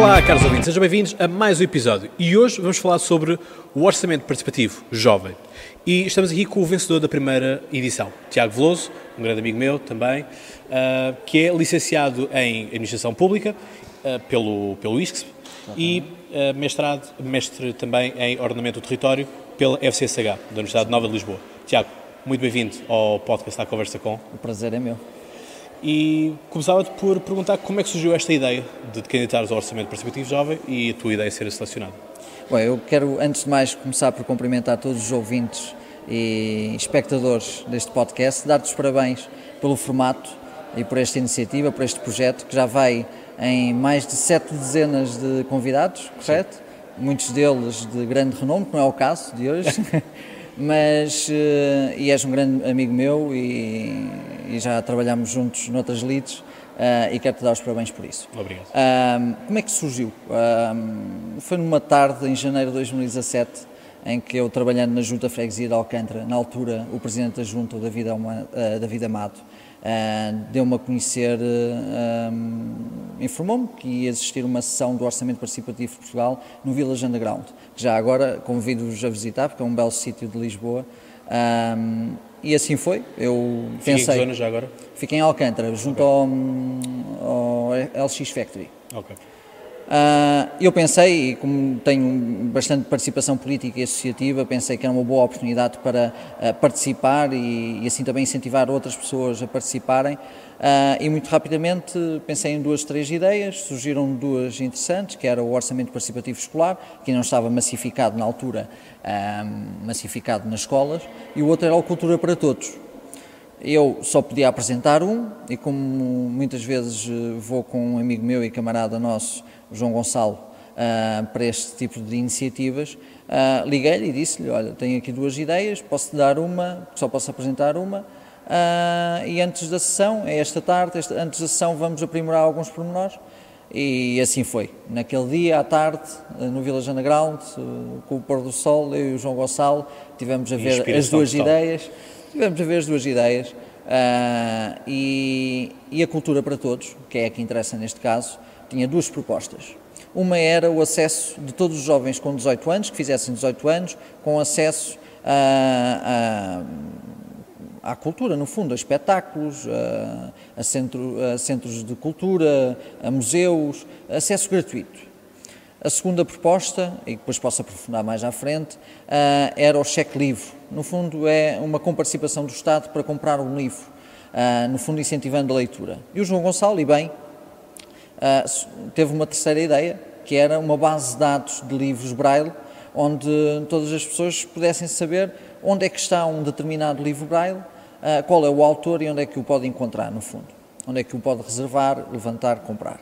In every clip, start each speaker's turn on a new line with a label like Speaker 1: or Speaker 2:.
Speaker 1: Olá, caros ouvintes, sejam bem-vindos a mais um episódio. E hoje vamos falar sobre o Orçamento Participativo Jovem. E estamos aqui com o vencedor da primeira edição, Tiago Veloso, um grande amigo meu também, uh, que é licenciado em Administração Pública uh, pelo, pelo ISCS e uh, mestrado, mestre também em Ordenamento do Território pela FCSH, da Universidade Nova de Lisboa. Tiago, muito bem-vindo ao podcast à Conversa Com.
Speaker 2: O prazer é meu.
Speaker 1: E começava-te por perguntar como é que surgiu esta ideia de te candidatares ao Orçamento Participativo Jovem e a tua ideia ser selecionada.
Speaker 2: Bom, eu quero, antes de mais, começar por cumprimentar todos os ouvintes e espectadores deste podcast, dar-te os parabéns pelo formato e por esta iniciativa, por este projeto, que já vai em mais de sete dezenas de convidados, correto? Sim. Muitos deles de grande renome, que não é o caso de hoje. mas uh, e és um grande amigo meu e, e já trabalhamos juntos noutras leads uh, e quero-te dar os parabéns por isso.
Speaker 1: Obrigado.
Speaker 2: Uh, como é que surgiu? foi numa tarde, em janeiro de 2017, em que eu, trabalhando na Junta Freguesia de Alcântara, na altura o Presidente da Junta, o David, David Amado, Uh, deu-me a conhecer, uh, um, informou-me que ia existir uma sessão do Orçamento Participativo de Portugal no Village Underground, que já agora convido-vos a visitar, porque é um belo sítio de Lisboa. Um, e assim foi. Eu
Speaker 1: Fiquei pensei. Em que zona já agora?
Speaker 2: Fiquei em Alcântara, junto okay. ao, ao LX Factory.
Speaker 1: Ok.
Speaker 2: Uh, eu pensei, e como tenho bastante participação política e associativa, pensei que era uma boa oportunidade para uh, participar e, e, assim também incentivar outras pessoas a participarem. Uh, e muito rapidamente pensei em duas, três ideias, surgiram duas interessantes, que era o orçamento participativo escolar, que não estava massificado na altura, massificado nas escolas, e o outro era o Cultura para Todos, eu só podia apresentar um, e como muitas vezes vou com um amigo meu e camarada nosso João Gonçalo, uh, para este tipo de iniciativas, uh, liguei-lhe e disse-lhe, olha, tenho aqui duas ideias, posso-te dar uma, só posso apresentar uma, uh, e antes da sessão, é esta tarde, esta, antes da sessão vamos aprimorar alguns pormenores, e assim foi. Naquele dia, à tarde, no Village Underground, com o pôr do sol, eu e o João Gonçalo tivemos a ver as duas total. ideias, tivemos a ver as duas ideias, Uh, e, e, a cultura para todos, que é a que interessa neste caso, tinha duas propostas. Uma era o acesso de todos os jovens com 18 anos, que fizessem 18 anos, com acesso a, a, à cultura, no fundo, a espetáculos, a, a, centro, a centros de cultura, a museus, acesso gratuito. A segunda proposta, e depois posso aprofundar mais à frente, uh, era o cheque livre. No fundo, é uma comparticipação do Estado para comprar um livro, uh, no fundo, incentivando a leitura. E o João Gonçalo, e bem, uh, teve uma terceira ideia, que era uma base de dados de livros Braille, onde todas as pessoas pudessem saber onde é que está um determinado livro Braille, qual é o autor e onde é que o pode encontrar, no fundo. Onde é que o pode reservar, levantar, comprar.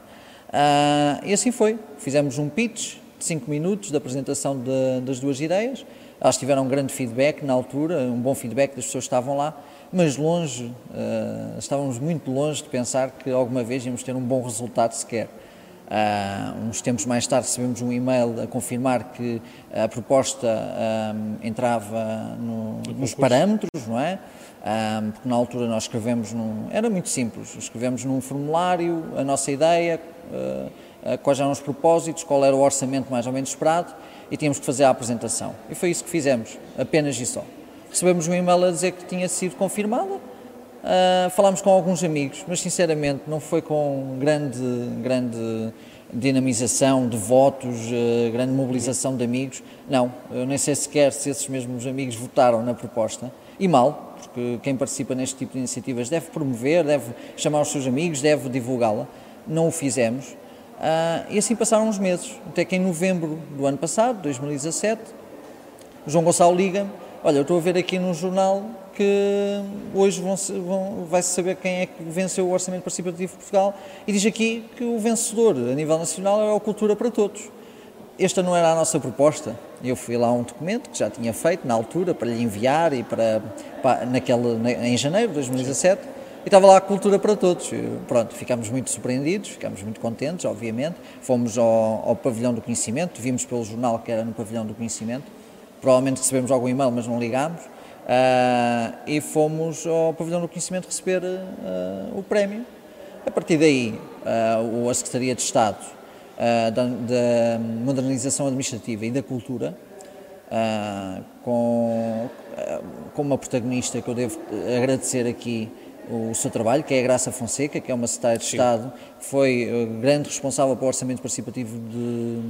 Speaker 2: Uh, e assim foi. Fizemos um pitch de 5 minutos de apresentação de, das duas ideias. Elas tiveram um grande feedback na altura, um bom feedback das pessoas que estavam lá mas longe, uh, estávamos muito longe de pensar que alguma vez íamos ter um bom resultado sequer. Uh, uns tempos mais tarde recebemos um e-mail a confirmar que a proposta um, entrava no, nos parâmetros, não é? Um, porque na altura nós escrevemos num. Era muito simples, escrevemos num formulário a nossa ideia, uh, quais eram os propósitos, qual era o orçamento mais ou menos esperado e tínhamos que fazer a apresentação. E foi isso que fizemos, apenas e só recebemos um e-mail a dizer que tinha sido confirmada. Uh, falámos com alguns amigos, mas sinceramente não foi com grande, grande dinamização de votos, uh, grande mobilização de amigos. Não, eu nem sei sequer se esses mesmos amigos votaram na proposta. E mal, porque quem participa neste tipo de iniciativas deve promover, deve chamar os seus amigos, deve divulgá-la. Não o fizemos. Uh, e assim passaram uns meses, até que em novembro do ano passado, 2017, o João Gonçalo liga-me Olha, eu estou a ver aqui no jornal que hoje vão, vão, vai-se saber quem é que venceu o Orçamento Participativo de Portugal e diz aqui que o vencedor a nível nacional é a Cultura para Todos. Esta não era a nossa proposta. Eu fui lá a um documento que já tinha feito na altura para lhe enviar e para, para em janeiro de 2017 e estava lá a Cultura para Todos. Pronto, ficámos muito surpreendidos, ficámos muito contentes, obviamente. Fomos ao, ao Pavilhão do Conhecimento, vimos pelo jornal que era no Pavilhão do Conhecimento provavelmente recebemos algum e-mail, mas não ligámos, uh, e fomos ao Pavilhão do Conhecimento receber uh, o prémio. A partir daí, uh, a Secretaria de Estado uh, da, da, modernização administrativa e da cultura, com, com uma protagonista que eu devo agradecer aqui o seu trabalho, que é a Graça Fonseca, que é uma secretária de Sim. Estado, foi grande responsável pelo Orçamento Participativo de,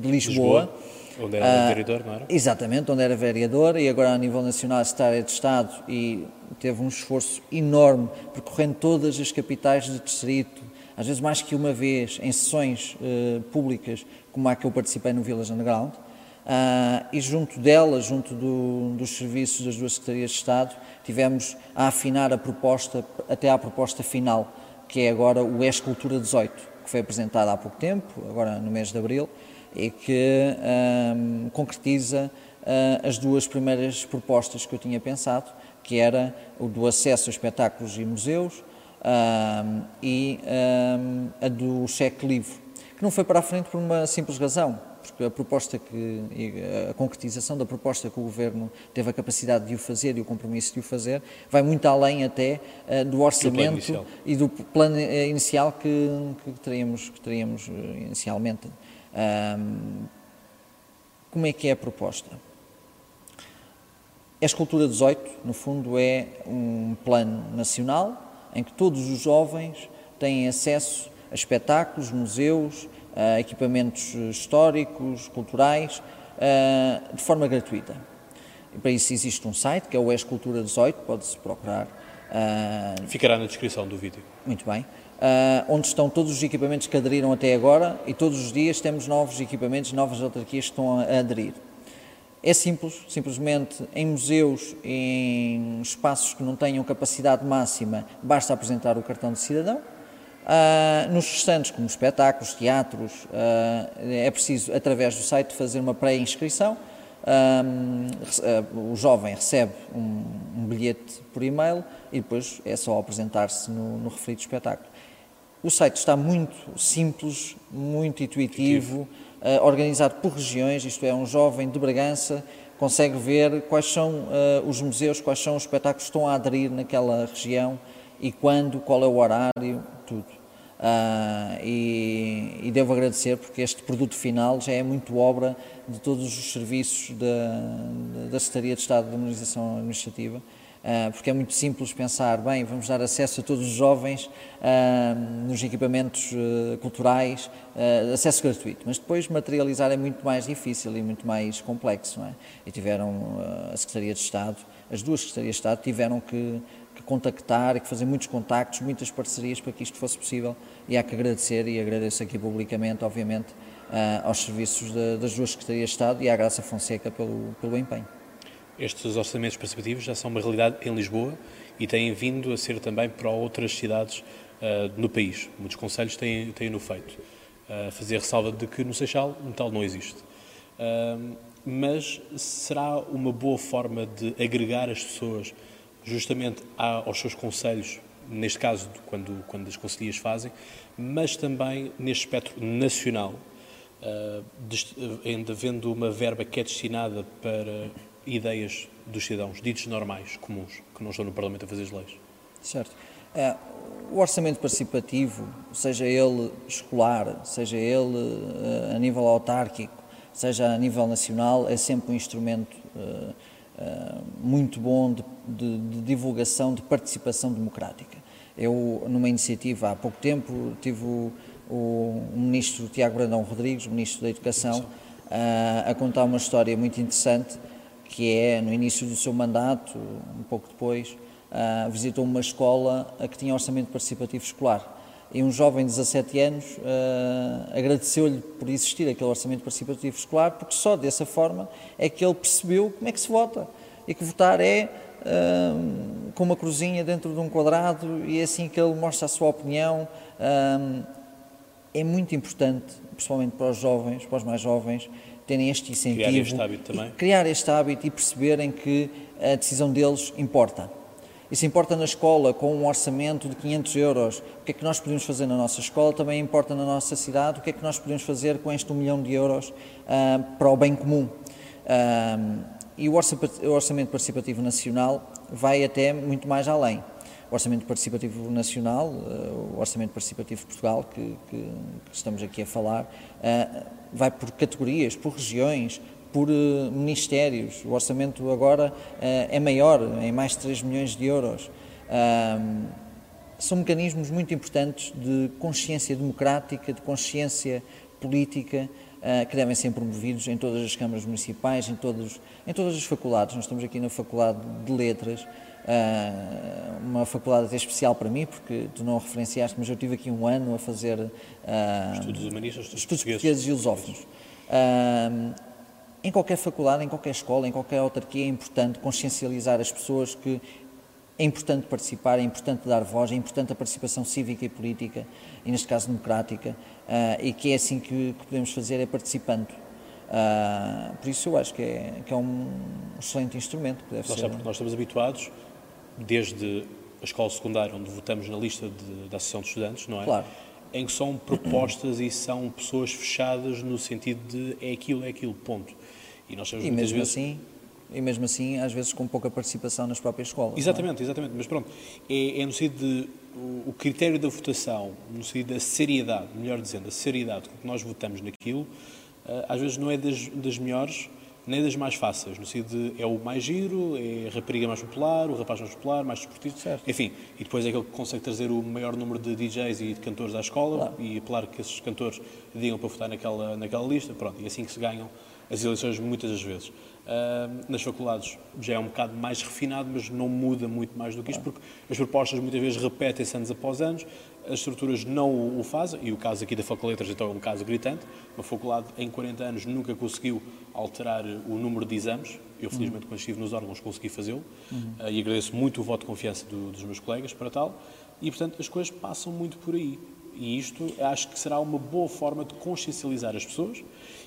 Speaker 2: de Lisboa. Lisboa.
Speaker 1: Onde era uh, vereador, não era?
Speaker 2: Exatamente, onde era vereador e agora a nível nacional secretária de Estado e teve um esforço enorme percorrendo todas as capitais de distrito, às vezes mais que uma vez, em sessões uh, públicas, como a que eu participei no Village Underground, uh, e junto dela, junto do, dos serviços das duas Secretarias de Estado, tivemos a afinar a proposta, até à proposta final, que é agora o Escultura 18, que foi apresentada há pouco tempo, agora no mês de Abril, e que um, concretiza uh, as duas primeiras propostas que eu tinha pensado, que era o do acesso a espetáculos e museus, um, e um, a do cheque livre, que não foi para a frente por uma simples razão, porque a proposta que a concretização da proposta que o governo teve a capacidade de o fazer e o compromisso de o fazer vai muito além até uh, do orçamento do e do plano eh, inicial que, que teríamos que teríamos eh, inicialmente. Um, como é que é a proposta? A Escultura 18, no fundo, é um plano nacional em que todos os jovens têm acesso a espetáculos, museus, a equipamentos históricos, culturais, de forma gratuita. E para isso existe um site, que é o Escultura 18, pode-se procurar.
Speaker 1: Ficará na descrição do vídeo.
Speaker 2: Muito bem. onde estão todos os equipamentos que aderiram até agora e todos os dias temos novos equipamentos, novas autarquias que estão a aderir. É simples, simplesmente em museus, em espaços que não tenham capacidade máxima, basta apresentar o cartão de cidadão. Uh, nos restantes, como espetáculos, teatros, uh, é preciso, através do site, fazer uma pré-inscrição. Uh, o jovem recebe um, um, bilhete por e-mail e depois é só apresentar-se no, no referido espetáculo. O site está muito simples, muito intuitivo. uh, organizado por regiões, isto é, um jovem de Bragança consegue ver quais são os museus, quais são os espetáculos que estão a aderir naquela região e quando, qual é o horário, tudo. Uh, e, e, devo agradecer porque este produto final já é muito obra de todos os serviços da, da Secretaria de Estado de Harmonização Administrativa ah, porque é muito simples pensar, bem, vamos dar acesso a todos os jovens uh, nos equipamentos uh, culturais, acesso gratuito, mas depois materializar é muito mais difícil e muito mais complexo, é? E tiveram a Secretaria de Estado, as duas Secretarias de Estado tiveram que, que contactar e que fazer muitos contactos, muitas parcerias para que isto fosse possível e há que agradecer e agradeço aqui publicamente, obviamente, aos serviços de, das duas Secretarias de Estado e à Graça Fonseca pelo, pelo empenho.
Speaker 1: Estes orçamentos participativos já são uma realidade em Lisboa e têm vindo a ser também para outras cidades uh, no país. Muitos conselhos têm, têm no feito. Uh, fazer ressalva de que no Seixal um tal não existe. Uh, mas será uma boa forma de agregar as pessoas justamente aos seus conselhos, neste caso quando, quando as conselhias fazem, mas também neste espectro nacional, uh, ainda havendo uma verba que é destinada para ideias dos cidadãos, ditos normais, comuns, que não estão no Parlamento a fazer as leis.
Speaker 2: Certo. É, o orçamento participativo, seja ele escolar, seja ele a nível autárquico, seja a nível nacional, é sempre um instrumento muito bom de, de, de, divulgação, de participação democrática. Eu, numa iniciativa há pouco tempo, tive o, o, ministro Tiago Brandão Rodrigues, ministro da Educação, a contar uma história muito interessante que é no início do seu mandato, um pouco depois, uh, visitou uma escola que tinha orçamento participativo escolar. E um jovem de 17 anos uh, agradeceu-lhe por existir aquele orçamento participativo escolar, porque só dessa forma é que ele percebeu como é que se vota. E que votar é uh, com uma cruzinha dentro de um quadrado e é assim que ele mostra a sua opinião. é muito importante, principalmente para os jovens, para os mais jovens, terem este incentivo.
Speaker 1: Criar este hábito também.
Speaker 2: Criar este hábito e perceberem que a decisão deles importa. E se importa na escola com um orçamento de 500 euros, o que é que nós podemos fazer na nossa escola, também importa na nossa cidade, o que é que nós podemos fazer com este um milhão de euros uh, para o bem comum. Uh, e o orçamento participativo nacional vai até muito mais além, o Orçamento Participativo Nacional, o Orçamento Participativo de Portugal, que, que, que estamos aqui a falar, vai por categorias, por regiões, por ministérios. O orçamento agora é maior, em mais de 3 milhões de euros são mecanismos muito importantes de consciência democrática, de consciência política, uh, que devem ser promovidos em todas as câmaras municipais, em, todos, em todas as faculdades. Nós estamos aqui na Faculdade de Letras, uma faculdade até especial para mim, porque tu não referenciaste, mas eu tive aqui um ano a fazer
Speaker 1: estudos humanistas, estudos,
Speaker 2: estudos portugueses e lusófonos. Em qualquer faculdade, em qualquer escola, em qualquer autarquia é importante consciencializar as pessoas que é importante participar, é importante dar voz, é importante a participação cívica e política, e neste caso democrática, uh, e que é assim que, que, podemos fazer, é participando. Uh, por isso eu acho que é, que é um excelente instrumento que deve
Speaker 1: nós
Speaker 2: ser.
Speaker 1: Nós estamos habituados, desde a escola secundária, onde votamos na lista de, da Associação de Estudantes, não é?
Speaker 2: Claro.
Speaker 1: Em que são propostas e são pessoas fechadas no sentido de é aquilo, é aquilo, ponto.
Speaker 2: E nós e mesmo vezes... assim e mesmo assim, às vezes com pouca participação nas próprias escolas.
Speaker 1: É? Exatamente, é? exatamente. Mas pronto, é, é, no sentido de o, o, critério da votação, no sentido da seriedade, melhor dizendo, a seriedade com que nós votamos naquilo, uh, às vezes não é das, das, melhores nem das mais fáceis, no sentido de é o mais giro, é a rapariga mais popular, o rapaz mais popular, mais desportivo, certo. enfim, e depois é aquele que consegue trazer o maior número de DJs e de cantores à escola claro. e apelar que esses cantores digam para votar naquela, naquela lista, pronto, e é assim que se ganham as eleições muitas das vezes. Uh, nas faculdades já é um bocado mais refinado, mas não muda muito mais do que isto, porque as propostas muitas vezes repetem-se anos após anos, as estruturas não o fazem, e o caso aqui da Faculdade de Letras então é um caso gritante. Uma faculdade em 40 anos nunca conseguiu alterar o número de exames. Eu, felizmente, uhum. quando estive nos órgãos, consegui fazê-lo, uhum. uh, e agradeço muito o voto de confiança do, dos meus colegas para tal. E, portanto, as coisas passam muito por aí. E isto acho que será uma boa forma de consciencializar as pessoas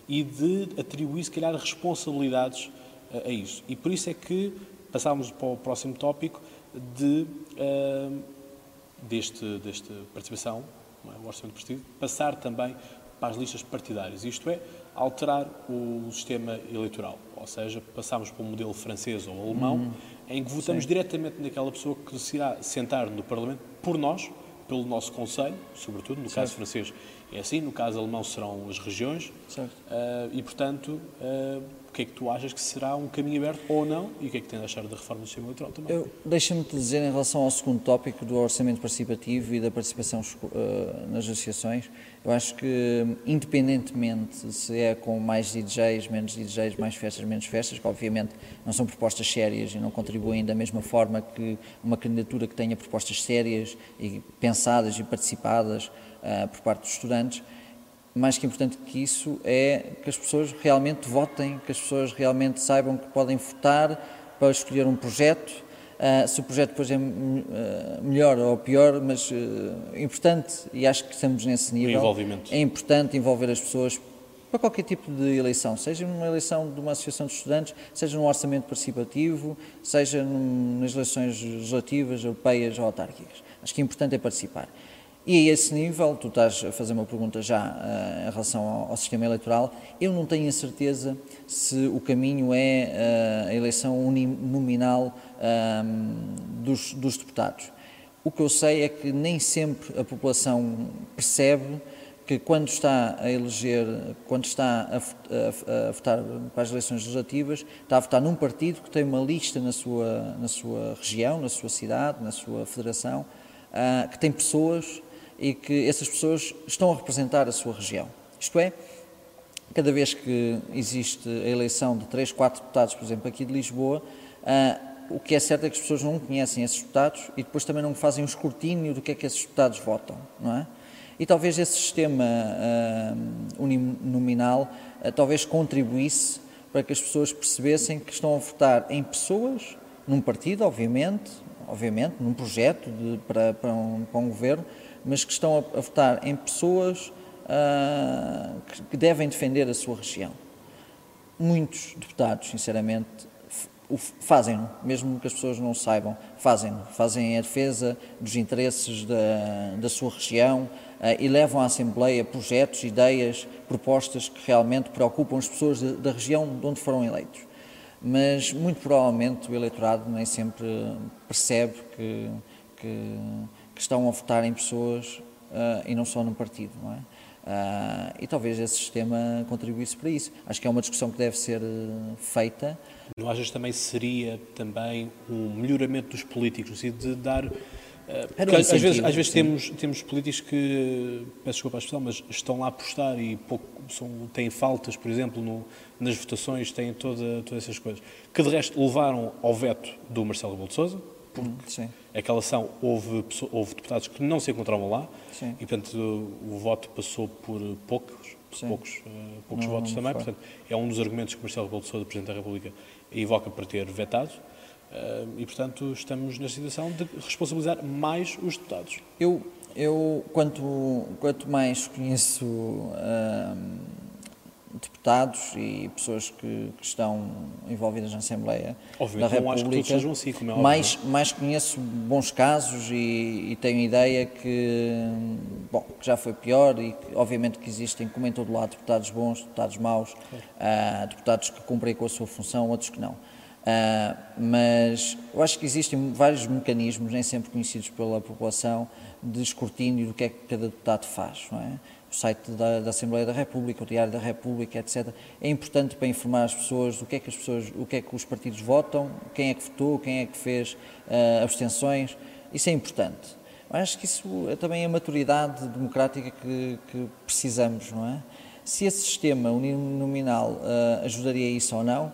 Speaker 1: e de atribuir, se calhar, responsabilidades a, a isso. E por isso é que passámos para o próximo tópico de, uh, deste, desta participação, é? o orçamento partido, passar também para as listas partidárias, isto é, alterar o sistema eleitoral, ou seja, passamos para um modelo francês ou alemão, hum, em que votamos sim. diretamente naquela pessoa que decidirá sentar no Parlamento por nós, pelo nosso Conselho, sobretudo, no certo. caso francês é assim, no caso alemão serão as regiões, certo. Uh, e portanto, uh, o que é que tu achas que será um caminho aberto ou não, e o que é que tens a achar da reforma do sistema eleitoral também?
Speaker 2: Deixa-me te dizer em relação ao segundo tópico do orçamento participativo e da participação uh, nas associações, eu acho que independentemente se é com mais DJs, menos DJs, mais festas, menos festas, que obviamente não são propostas sérias e não contribuem da mesma forma que uma candidatura que tenha propostas sérias e pensadas e participadas, uh, por parte dos estudantes. Mais que importante que isso é que as pessoas realmente votem, que as pessoas realmente saibam que podem votar para escolher um projeto. Uh, se o projeto depois é uh, melhor ou pior, mas importante, e acho que estamos nesse nível, é importante envolver as pessoas para qualquer tipo de eleição, seja numa eleição de uma associação de estudantes, seja num orçamento participativo, seja num, nas eleições legislativas, europeias ou autárquicas. Acho que é importante é participar. E a esse nível, tu estás a fazer uma pergunta já uh, em relação ao, ao, sistema eleitoral, eu não tenho a certeza se o caminho é uh, a eleição uninominal um, dos, dos, deputados. O que eu sei é que nem sempre a população percebe que quando está a eleger, quando está a, a, a, votar para as eleições legislativas, está a votar num partido que tem uma lista na sua, na sua região, na sua cidade, na sua federação, uh, que tem pessoas e que essas pessoas estão a representar a sua região. Isto é, cada vez que existe a eleição de três, quatro deputados, por exemplo, aqui de Lisboa, uh, o que é certo é que as pessoas não conhecem esses deputados e depois também não fazem um escrutínio do que é que esses deputados votam, não é? E talvez esse sistema uh, uninominal uh, talvez contribuísse para que as pessoas percebessem que estão a votar em pessoas, num partido, obviamente, obviamente, num projeto de, para, para, um, para um governo, mas que estão a, a votar em pessoas uh, que, que, devem defender a sua região. Muitos deputados, sinceramente, fazem-no, mesmo que as pessoas não saibam, fazem-no, fazem a defesa dos interesses da, da sua região uh, e levam à Assembleia projetos, ideias, propostas que realmente preocupam as pessoas de, da região de onde foram eleitos. Mas, muito provavelmente, o eleitorado nem sempre percebe que que, que estão a votar em pessoas uh, e não só num partido, não é? Uh, e talvez esse sistema contribuísse para isso. Acho que é uma discussão que deve ser feita.
Speaker 1: Não achas também seria também um melhoramento dos políticos, sentido de dar porque às vezes, às vezes temos, temos políticos que, peço desculpa a expressão, mas estão lá a apostar e pouco, são, têm faltas, por exemplo, no, nas votações, têm toda, todas essas coisas, que de resto levaram ao veto do Marcelo Rebelo de Sousa, porque Sim. aquela ação houve, houve deputados que não se encontravam lá Sim. e, portanto, o, voto passou por poucos, poucos, uh, poucos não, votos não também. Portanto, é um dos argumentos que Marcelo Rebelo de Sousa, Presidente da República, invoca para ter vetado. Uh, e, portanto, estamos na situação de responsabilizar mais os deputados.
Speaker 2: Eu, eu quanto, quanto mais conheço uh, deputados e pessoas que, que, estão envolvidas na Assembleia Obviamente, da República,
Speaker 1: não acho que assim, como é
Speaker 2: mais, mais conheço bons casos e, e, tenho ideia que, bom, que já foi pior e que, obviamente que existem, como em todo lado, deputados bons, deputados maus, claro. uh, deputados que cumprem com a sua função, outros que não. Uh, mas eu acho que existem vários mecanismos, nem sempre conhecidos pela população, de escrutínio do que é que cada deputado faz, não é? O site da, da, Assembleia da República, o Diário da República, etc. É importante para informar as pessoas do que é que as pessoas, o que é que os partidos votam, quem é que votou, quem é que fez uh, abstenções. Isso é importante. Eu acho que isso é também a maturidade democrática que, que precisamos, não é? Se esse sistema uninominal uh, ajudaria isso ou não,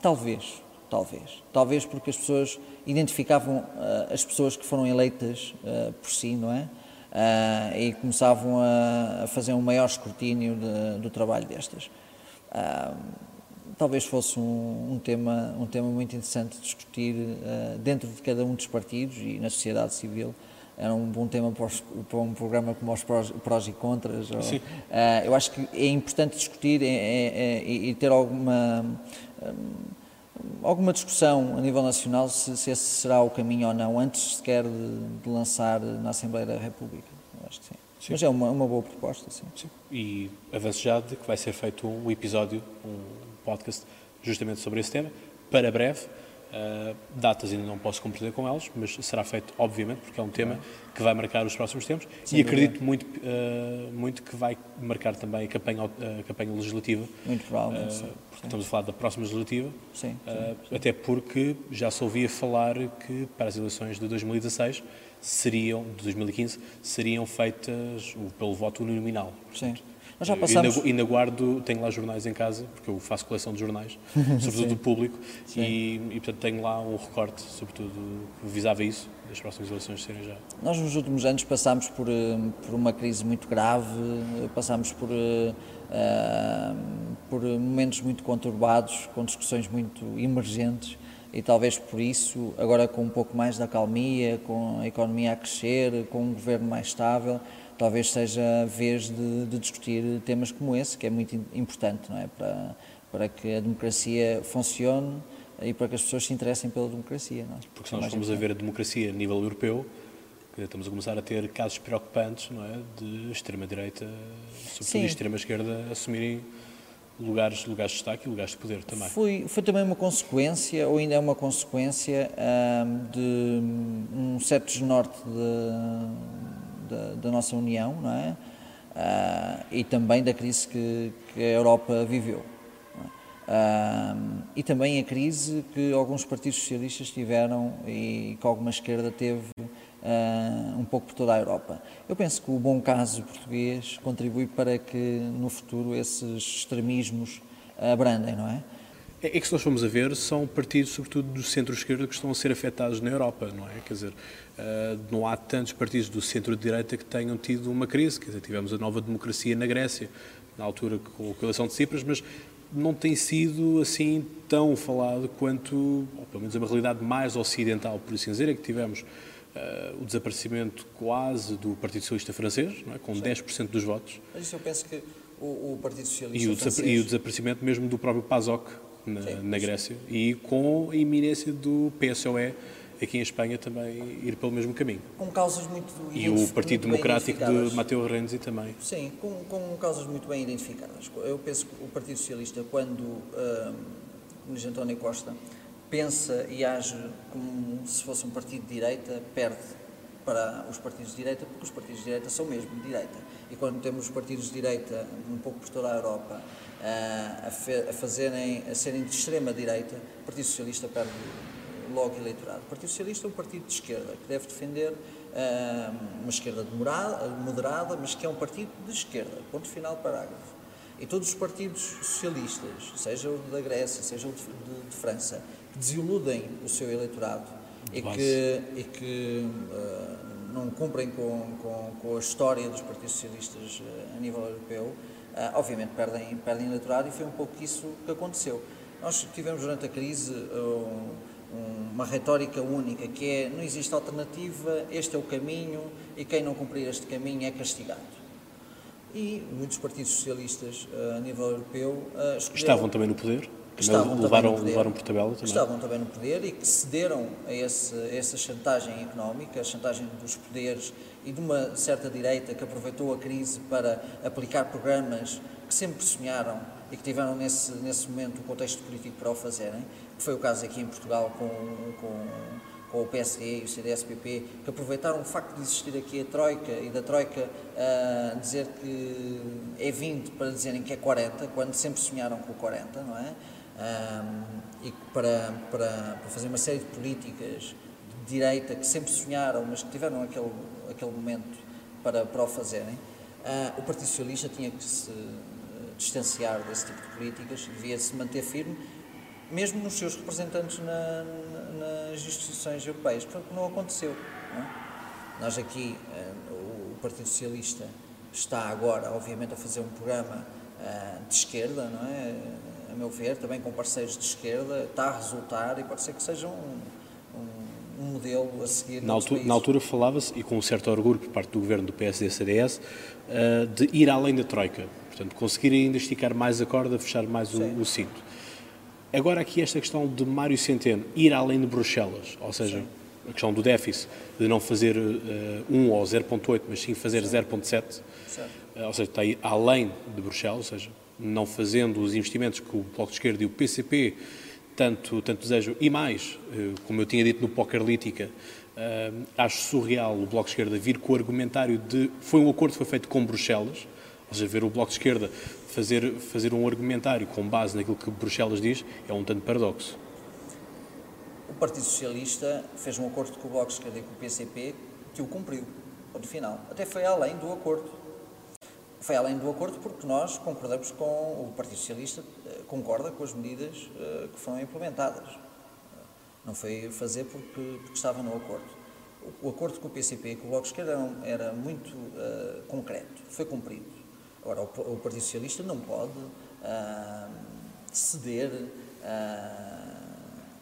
Speaker 2: talvez talvez. Talvez porque as pessoas identificavam uh, as pessoas que foram eleitas por si, não é? Uh, e começavam a, a, fazer um maior escrutínio de, do trabalho destas. talvez fosse um, um, tema, um tema muito interessante de discutir dentro de cada um dos partidos e na sociedade civil. Era um bom tema para, os, para um programa como os prós, prós e contras. Ou, eu acho que é importante discutir é, é, é, e ter alguma alguma discussão a nível nacional se, se, esse será o caminho ou não, antes sequer de, de lançar na Assembleia da República. Eu acho que sim. sim. Mas é uma, uma boa proposta, sim. sim.
Speaker 1: E avanço já de que vai ser feito um episódio, um podcast, justamente sobre esse tema, para breve. Uh, datas ainda não posso compreender com elas, mas será feito, obviamente, porque é um tema que vai marcar os próximos tempos e acredito muito, uh, muito que vai marcar também a campanha, a campanha legislativa.
Speaker 2: Muito provavelmente. Uh,
Speaker 1: estamos a falar da próxima legislativa.
Speaker 2: Sim,
Speaker 1: sim, sim. Até porque já se ouvia falar que para as eleições de 2016 seriam, de 2015, seriam feitas pelo voto uninominal.
Speaker 2: Sim. Nós já passamos...
Speaker 1: E ainda guardo, tenho lá jornais em casa, porque eu faço coleção de jornais, sobretudo do público, e, e, portanto tenho lá um recorte, sobretudo, visava isso, das próximas eleições serem já.
Speaker 2: Nós nos últimos anos passámos por, eh, por uma crise muito grave, passámos por, uh, por momentos muito conturbados, com discussões muito emergentes, e talvez por isso, agora com um pouco mais de acalmia, com a economia a crescer, com um governo mais estável, talvez seja a vez de, de, discutir temas como esse, que é muito importante não é? para, para que a democracia funcione e para que as pessoas se interessem pela democracia. Não é?
Speaker 1: Porque se nós formos a ver a democracia a nível europeu, estamos a começar a ter casos preocupantes não é? de extrema-direita, sobretudo extrema-esquerda, assumirem lugares, lugares de destaque e lugares de poder também.
Speaker 2: Foi, foi também uma consequência, ou ainda é uma consequência, um, de um certo desnorte de, da, da nossa União, não é? Uh, e também da crise que, que a Europa viveu. É? Uh, e também a crise que alguns partidos socialistas tiveram e que alguma esquerda teve uh, um pouco por toda a Europa. Eu penso que o bom caso português contribui para que no futuro esses extremismos abrandem, não é?
Speaker 1: É, é que se nós formos a ver, são partidos, sobretudo do centro-esquerda, que estão a ser afetados na Europa, não é? Quer dizer, uh, não há tantos partidos do centro-direita que tenham tido uma crise. Quer dizer, tivemos a nova democracia na Grécia, na altura com a eleição de Cipras, mas não tem sido assim tão falado quanto, ou pelo menos uma realidade mais ocidental, por assim dizer, é que tivemos uh, o desaparecimento quase do Partido Socialista francês, não é? com Sim. 10% dos votos.
Speaker 2: Mas isso eu penso que o, o Partido Socialista
Speaker 1: e o,
Speaker 2: francês...
Speaker 1: e o desaparecimento mesmo do próprio PASOK, na, na, Grécia e com a iminência do PSOE aqui em Espanha também ir pelo mesmo caminho.
Speaker 2: Com causas muito
Speaker 1: E o Partido Democrático de Matteo Renzi também.
Speaker 2: Sim, com, com causas muito bem identificadas. Eu penso que o Partido Socialista, quando uh, Luís António Costa pensa e age como se fosse um partido de direita, perde para os partidos de direita, porque os partidos de direita são mesmo de direita. E quando temos os partidos de direita, um pouco por toda a Europa, a, a fazerem, a serem de extrema direita, o Partido Socialista perde logo eleitorado. O Partido Socialista é um partido de esquerda que deve defender uh, uma esquerda moderada, moderada, mas que é um partido de esquerda. Ponto final, parágrafo. E todos os partidos socialistas, seja o da Grécia, seja o de, de, de França, que desiludem o seu eleitorado e que, e que uh, não cumprem com, com, com, a história dos partidos socialistas uh, a nível europeu, uh, obviamente perdem, perdem eleitorado e foi um pouco isso que aconteceu. Nós tivemos durante a crise um, uma retórica única, que é não existe alternativa, este é o caminho e quem não cumprir este caminho é castigado. E muitos partidos socialistas a nível europeu
Speaker 1: estavam também no poder
Speaker 2: que estavam
Speaker 1: levaram,
Speaker 2: também
Speaker 1: levaram por tabela
Speaker 2: também. estavam também no poder e que cederam a, esse, a essa chantagem económica, a chantagem dos poderes e de uma certa direita que aproveitou a crise para aplicar programas que sempre sonharam e que tiveram nesse, nesse momento um contexto político para o fazerem, que foi o caso aqui em Portugal com, com, com o PSD e o CDS-PP, que aproveitaram o facto de existir aqui a Troika e da Troika uh, dizer que é 20 para dizerem que é 40, quando sempre sonharam com o 40, não é? um, e para, para, para, fazer uma série de políticas de direita que sempre sonharam, mas que tiveram aquele, aquele momento para, para o fazerem, uh, o Partido Socialista tinha que se distanciar desse tipo de políticas, devia se manter firme, mesmo nos seus representantes na, na, nas instituições europeias, portanto não aconteceu. Não é? Nós aqui, uh, o Partido Socialista está agora, obviamente, a fazer um programa uh, de esquerda, não é? a meu ver, também com parceiros de esquerda, está a resultar e pode ser que seja um modelo a seguir.
Speaker 1: Na altura, na altura falava-se, e com um certo orgulho por parte do governo do PSD-CDS, uh, eh, de ir além da Troika, portanto, conseguir ainda esticar mais a corda, fechar mais o, o, cinto. Agora aqui esta questão de Mário Centeno, ir além de Bruxelas, ou seja, sim. a questão do déficit, de não fazer uh, 1 ou 0.8, mas sim fazer 0.7, uh, ou seja, está aí além de Bruxelas, ou seja, não fazendo os investimentos que o Bloco de Esquerda e o PCP tanto, tanto desejam, e mais, eh, como eu tinha dito no Pokerlítica, eh, acho surreal o Bloco de Esquerda vir com o argumentário de foi um acordo que foi feito com Bruxelas, ou seja, ver o Bloco de Esquerda fazer, fazer um argumentário com base naquilo que Bruxelas diz é um tanto paradoxo.
Speaker 2: O Partido Socialista fez um acordo com o Bloco de Esquerda e com o PCP que o cumpriu, no final. Até foi além do acordo foi além do acordo porque nós concordamos com, o Partido Socialista eh, concorda com as medidas eh, que foram implementadas. Não foi fazer porque, porque estava no acordo. O, acordo com o PCP e com o Bloco de Esquerda era muito uh, concreto, foi cumprido. Agora, o, o Partido Socialista não pode uh, ceder uh,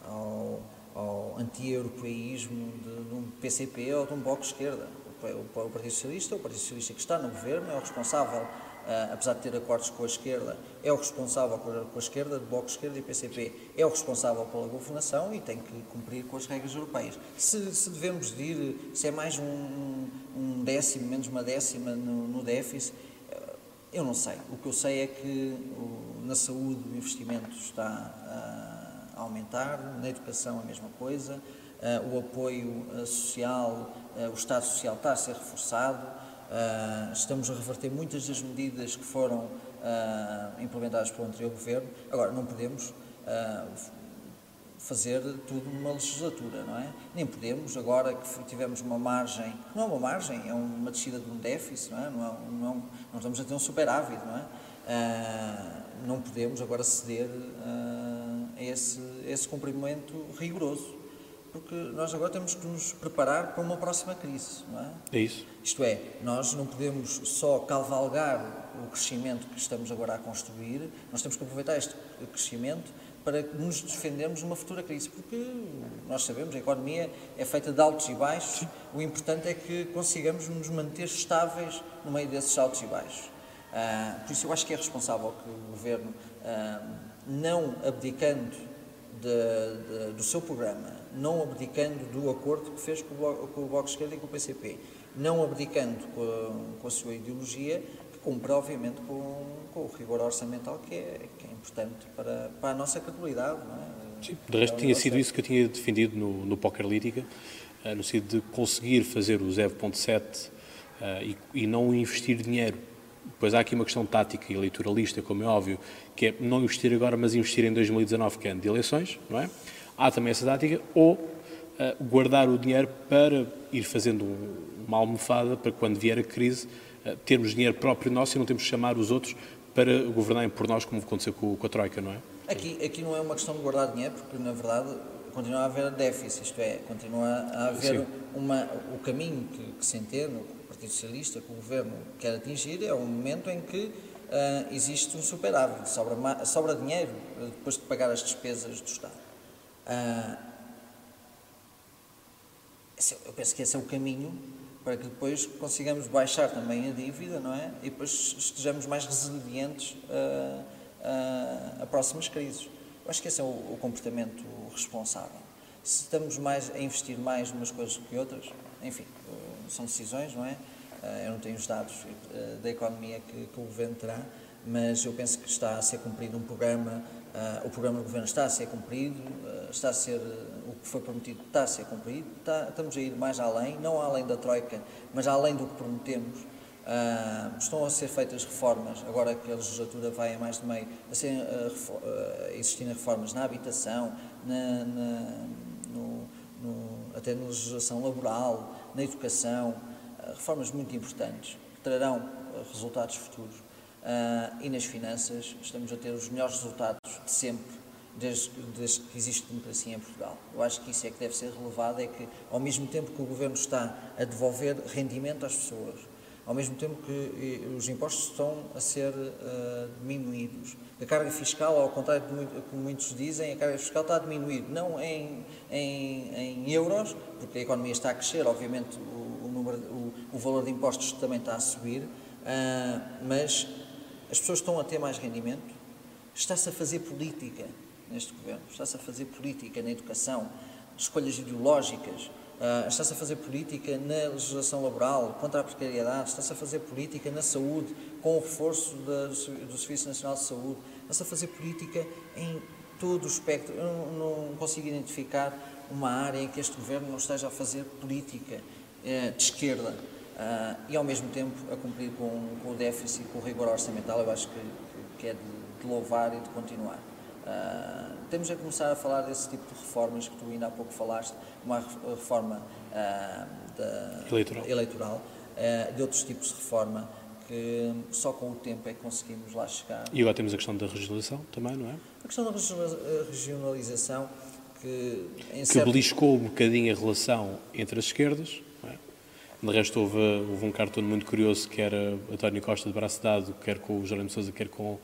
Speaker 2: ao, ao anti-europeísmo de, de um PCP ou de um Bloco de Esquerda o Partido Socialista, o Partido Socialista que está no governo, é o responsável, uh, apesar de ter acordos com a esquerda, é o responsável com a, esquerda, de Bloco Esquerda e PCP, é o responsável pela governação e tem que cumprir com as regras europeias. Se, se devemos ir, se é mais um, um, décimo, menos uma décima no, no déficit, uh, eu não sei. O que eu sei é que o, na saúde o investimento está a aumentar, na educação a mesma coisa, uh, o apoio social eh, o Estado Social está a ser reforçado, estamos a reverter muitas das medidas que foram implementadas pelo anterior governo. Agora, não podemos fazer tudo numa legislatura, não é? Nem podemos, agora que tivemos uma margem, não é uma margem, é uma descida de um déficit, não é? Não, é, não, é não estamos a ter um superávit, não é? Não podemos agora ceder a esse, esse cumprimento rigoroso porque nós agora temos que nos preparar para uma próxima crise, não é?
Speaker 1: É isso.
Speaker 2: Isto é, nós não podemos só cavalgar o crescimento que estamos agora a construir, nós temos que aproveitar este crescimento para nos defendermos numa futura crise, porque nós sabemos, a economia é feita de altos e baixos, Sim. o importante é que consigamos nos manter estáveis no meio desses altos e baixos. Uh, por isso eu acho que é responsável que o Governo, uh, não abdicando de, de, do seu programa, não abdicando do acordo que fez com o Bloco, com o Bloco de Esquerda e com o PCP, não abdicando com a, com a sua ideologia, que cumpre, obviamente, com, com, o rigor orçamental que é, que é importante para, para a nossa credibilidade. É?
Speaker 1: De resto, tinha sido isso que eu tinha defendido no, no Pokerlítica. no sentido de conseguir fazer o 0.7 e, e não investir dinheiro Pois há aqui uma questão tática e eleitoralista, como é óbvio, que é não investir agora, mas investir em 2019, que é ano de eleições, não é? Há também essa tática, ou uh, guardar o dinheiro para ir fazendo um, uma almofada para quando vier a crise uh, termos dinheiro próprio nosso e não temos que chamar os outros para governarem por nós, como aconteceu com, com a Troika, não é?
Speaker 2: Aqui, aqui não é uma questão de guardar dinheiro, porque na verdade continua a haver déficit, isto é, continua a haver uma, o caminho que, que se entende, Partido Socialista, que o Governo quer atingir, é um momento em que uh, existe um superávit, sobra, sobra dinheiro depois de pagar as despesas do Estado. Uh, eu penso que esse é o caminho para que depois consigamos baixar também a dívida, não é? E depois estejamos mais resilientes a, a, a próximas crises. Eu acho que esse é o, o comportamento responsável. Se estamos mais a investir mais umas coisas que outras, enfim, são decisões, não é? Eh, eu não tenho os dados eh, da economia que, que o Governo terá, mas eu penso que está a ser cumprido um programa, uh, o programa do Governo está a ser cumprido, uh, está a ser, uh, o que foi prometido está a ser cumprido, está, estamos a ir mais além, não além da Troika, mas além do que prometemos. estão a ser feitas reformas, agora que a legislatura vai a mais de meio, a ser, existindo reformas na habitação, na, na no, no, até na legislação laboral, na educação, reformas muito importantes que trarão eh, resultados futuros. Uh, e nas finanças estamos a ter os melhores resultados de sempre, desde, desde, que existe democracia em Portugal. Eu acho que isso é que deve ser relevado, é que ao mesmo tempo que o Governo está a devolver rendimento às pessoas, ao mesmo tempo que os impostos estão a ser uh, diminuídos. A carga fiscal, ao contrário de muito, como muitos dizem, a carga fiscal está a diminuir, não em, em, em euros, porque a economia está a crescer, obviamente o, o, número, o, o valor de impostos também está a subir, uh, mas as pessoas estão a ter mais rendimento, está-se a fazer política neste governo, está-se a fazer política na educação, escolhas ideológicas, Uh, está-se a fazer política na legislação laboral contra a precariedade, está-se a fazer política na saúde com o reforço do Serviço Nacional de Saúde, está-se a fazer política em todo o espectro. Eu não, consigo identificar uma área em que este governo não esteja a fazer política uh, de esquerda uh, e ao mesmo tempo a cumprir com, com, o déficit, com o rigor orçamental. Eu acho que, que é de, de louvar e de continuar. Uh, temos a começar a falar desse tipo de reformas que tu ainda há pouco falaste, uma reforma uh, da,
Speaker 1: eleitoral,
Speaker 2: eleitoral de outros tipos de reforma que só com o tempo é que conseguimos lá chegar.
Speaker 1: E agora temos a questão da regionalização também, não é?
Speaker 2: A questão da regionalização que...
Speaker 1: que certo... beliscou um bocadinho a relação entre as esquerdas? De resto, houve, houve um cartão muito curioso que era António Costa de braço dado, quer com o Jerónimo Sousa, quer com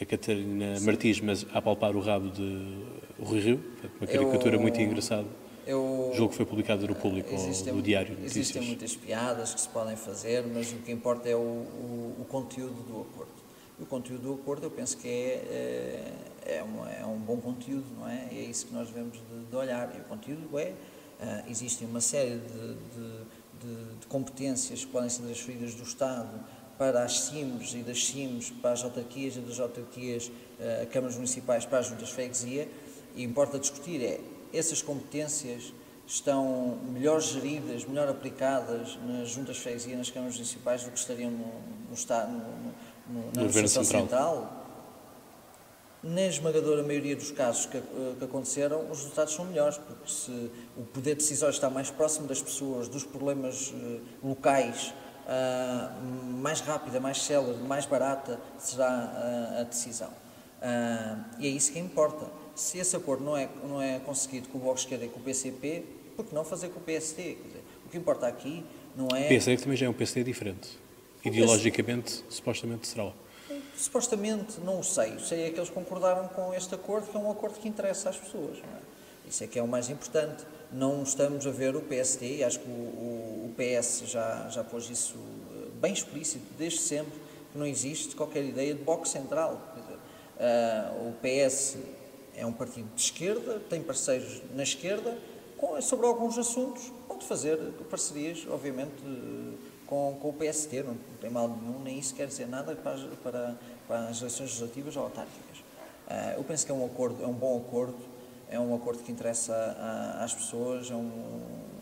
Speaker 1: a Catarina Sim. Martins, mas a palpar o rabo de o Rui Rio, uma caricatura eu, muito engraçada. Eu, o jogo foi publicado no público, existem, do Diário de Notícias.
Speaker 2: Existem muitas piadas que se podem fazer, mas o que importa é o, o, o conteúdo do acordo. E o conteúdo do acordo eu penso que é, é, é, uma, é um bom conteúdo, não é? E é isso que nós devemos de, de olhar. E o conteúdo é, uh, existem uma série de, de, de, de competências que podem ser transferidas do Estado para as CIMs e das CIMs para as autarquias e das autarquias a uh, câmaras municipais para as juntas de freguesia e importa discutir é essas competências estão melhor geridas, melhor aplicadas nas juntas de freguesia, nas câmaras municipais do que estariam no, no Estado, no, no, na administração central. central. Na esmagadora maioria dos casos que, que, aconteceram, os resultados são melhores, porque se o poder decisório está mais próximo das pessoas, dos problemas uh, locais, uh, mais rápida, mais célere, mais barata será uh, a decisão. Uh, e é isso que importa. Se esse acordo não é, não é conseguido com o Bloco de Esquerda e com o PCP, por que não fazer com o PSD? Dizer, o que importa aqui não é...
Speaker 1: O PSD também já é um PSD diferente. Ideologicamente, supostamente será.
Speaker 2: Supostamente, não o sei. Sei é que eles concordaram com este acordo, que é um acordo que interessa às pessoas. É? Isso é que é o mais importante não estamos a ver o PSD, acho que o, o, o PS já, já pôs isso eh, bem explícito, desde sempre, que não existe qualquer ideia de bloco central. Uh, o PS é um partido de esquerda, tem parceiros na esquerda, com, sobre alguns assuntos pode fazer parcerias, obviamente, com, com o PSD, não, tem mal nenhum, nem isso quer dizer nada para, para, para as eleições legislativas ou autárquicas. Uh, eu penso que é um acordo, é um bom acordo, é um acordo que interessa às pessoas, é um,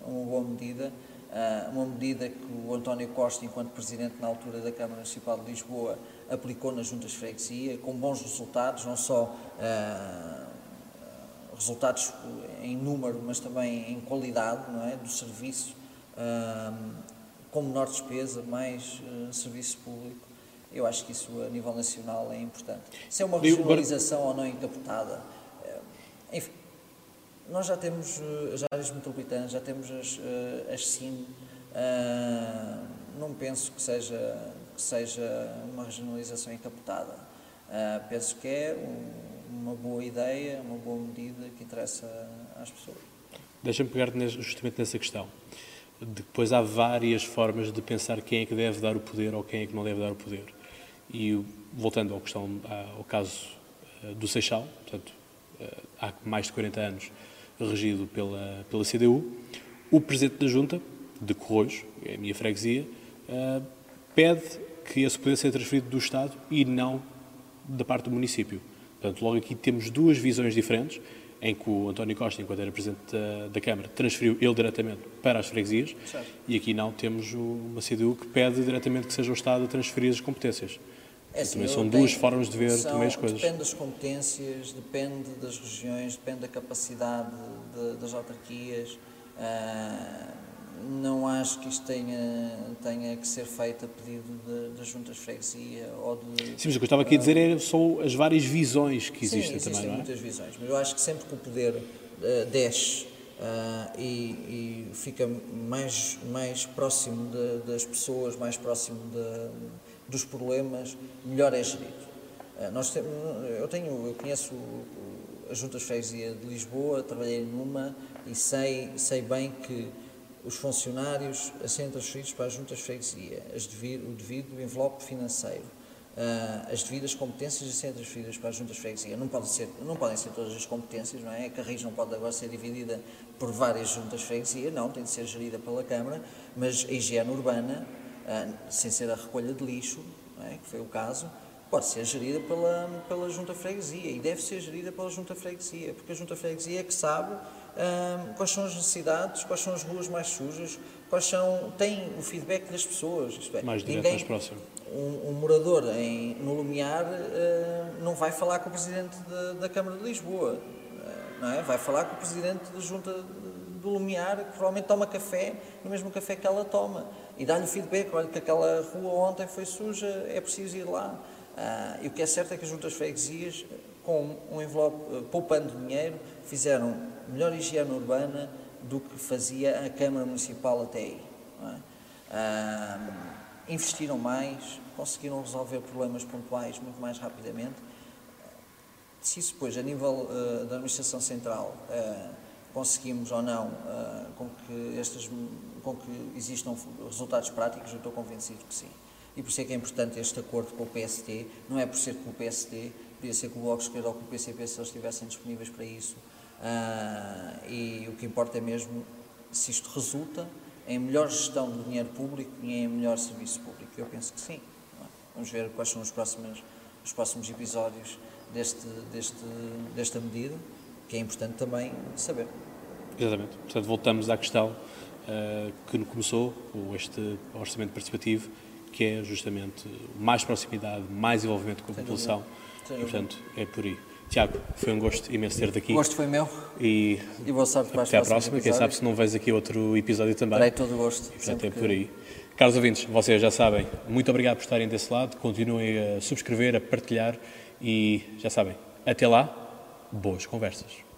Speaker 2: uma boa medida, uh, uma medida que o António Costa, enquanto Presidente na altura da Câmara Municipal de Lisboa, aplicou nas juntas de freguesia, com bons resultados, não só uh, resultados em número, mas também em qualidade não é, do serviço, uh, com menor despesa, mais serviço público. Eu acho que isso a nível nacional é importante. Se é uma regionalização ou não encapotada, enfim, nós já temos as áreas metropolitanas, já temos as, as CIM, não penso que seja que seja uma regionalização. Uh, penso que é um, uma boa ideia, uma boa medida que interessa às pessoas.
Speaker 1: Deixa-me pegar justamente nessa questão. Depois há várias formas de pensar quem é que deve dar o poder ou quem é que não deve dar o poder. E voltando à questão, ao caso ah, do Seixal, portanto, ah, há mais de 40 anos regido pela, pela CDU, o Presidente da Junta, de Corroios, é a minha freguesia, pede que esse poder seja transferido do Estado e não da parte do município. Portanto, logo aqui temos duas visões diferentes, em que o António Costa, enquanto era Presidente da, da Câmara, transferiu ele diretamente para as freguesias, certo. e aqui não, temos uma CDU que pede diretamente que seja o Estado a transferir as competências. É assim, também são duas formas de ver são, também as coisas.
Speaker 2: Depende das competências, depende das regiões, depende da capacidade de, das autarquias. Uh, não acho que isto tenha, tenha que ser feito a pedido das juntas de freguesia ou de...
Speaker 1: Sim, mas o que eu estava aqui a dizer é, são as várias visões que existem,
Speaker 2: sim,
Speaker 1: existem também,
Speaker 2: não é? muitas visões, mas eu acho que sempre que o poder uh, desce uh, e, e, fica mais, mais próximo de, das pessoas, mais próximo de, dos problemas, melhor é gerido. Uh, nós tem, eu, tenho, eu conheço a Junta de Freguesia de Lisboa, trabalhei numa e sei, sei bem que os funcionários a serem transferidos para as juntas de freguesia, o devido envelope financeiro, uh, as devidas competências a serem transferidas para as juntas de freguesia. Não, pode ser, não podem ser todas as competências, não é? A Carris não pode agora ser dividida por várias juntas de freguesia, não, tem de ser gerida pela Câmara, mas a higiene urbana, uh, sem ser a recolha de lixo, é? que foi o caso, pode ser gerida pela, pela junta freguesia e deve ser gerida pela junta freguesia, porque a junta freguesia é que sabe quais são as necessidades, quais são as ruas mais sujas, quais são, tem o feedback das pessoas.
Speaker 1: Isto é, mais direto, ninguém, mais próximo.
Speaker 2: Um, um morador em, no Lumiar uh, não vai falar com o Presidente de, da Câmara de Lisboa, uh, não é? vai falar com o Presidente da Junta do Lumiar, que provavelmente toma café no mesmo café que ela toma, e dá-lhe o feedback, olha que aquela rua ontem foi suja, é preciso ir lá. Uh, e o que é certo é que as juntas freguesias, com um envelope, poupando dinheiro, fizeram melhor higiene urbana do que fazia a Câmara Municipal até aí. É? Investiram mais, conseguiram resolver problemas pontuais muito mais rapidamente. Se isso a nível uh, da Administração Central, uh, conseguimos ou não uh, com, que estes, com que existam resultados práticos, eu estou convencido que sim. E por isso é que é importante este acordo com o PST, não é por ser com o PST, podia ser com o Bloco Esquerdo ou com o PCP se eles estivessem disponíveis para isso, Uh, e o que importa é mesmo se isto resulta em melhor gestão do dinheiro público e em melhor serviço público. Eu penso que sim. É? Vamos ver quais são os próximos, os próximos episódios deste, deste, desta medida, que é importante também saber.
Speaker 1: Exatamente. Portanto, voltamos à questão uh, que começou com este orçamento participativo, que é justamente mais proximidade, mais envolvimento com a população. E, portanto, é por aí. Tiago, foi um gosto imenso ter-te aqui.
Speaker 2: O gosto foi meu.
Speaker 1: E,
Speaker 2: e boa sorte para
Speaker 1: Até à próxima. Quem sabe se não vês aqui outro episódio também.
Speaker 2: Terei todo o gosto.
Speaker 1: E, portanto, é por aí. Caros ouvintes, vocês já sabem, muito obrigado por estarem desse lado. Continuem a subscrever, a partilhar e já sabem, até lá, boas conversas.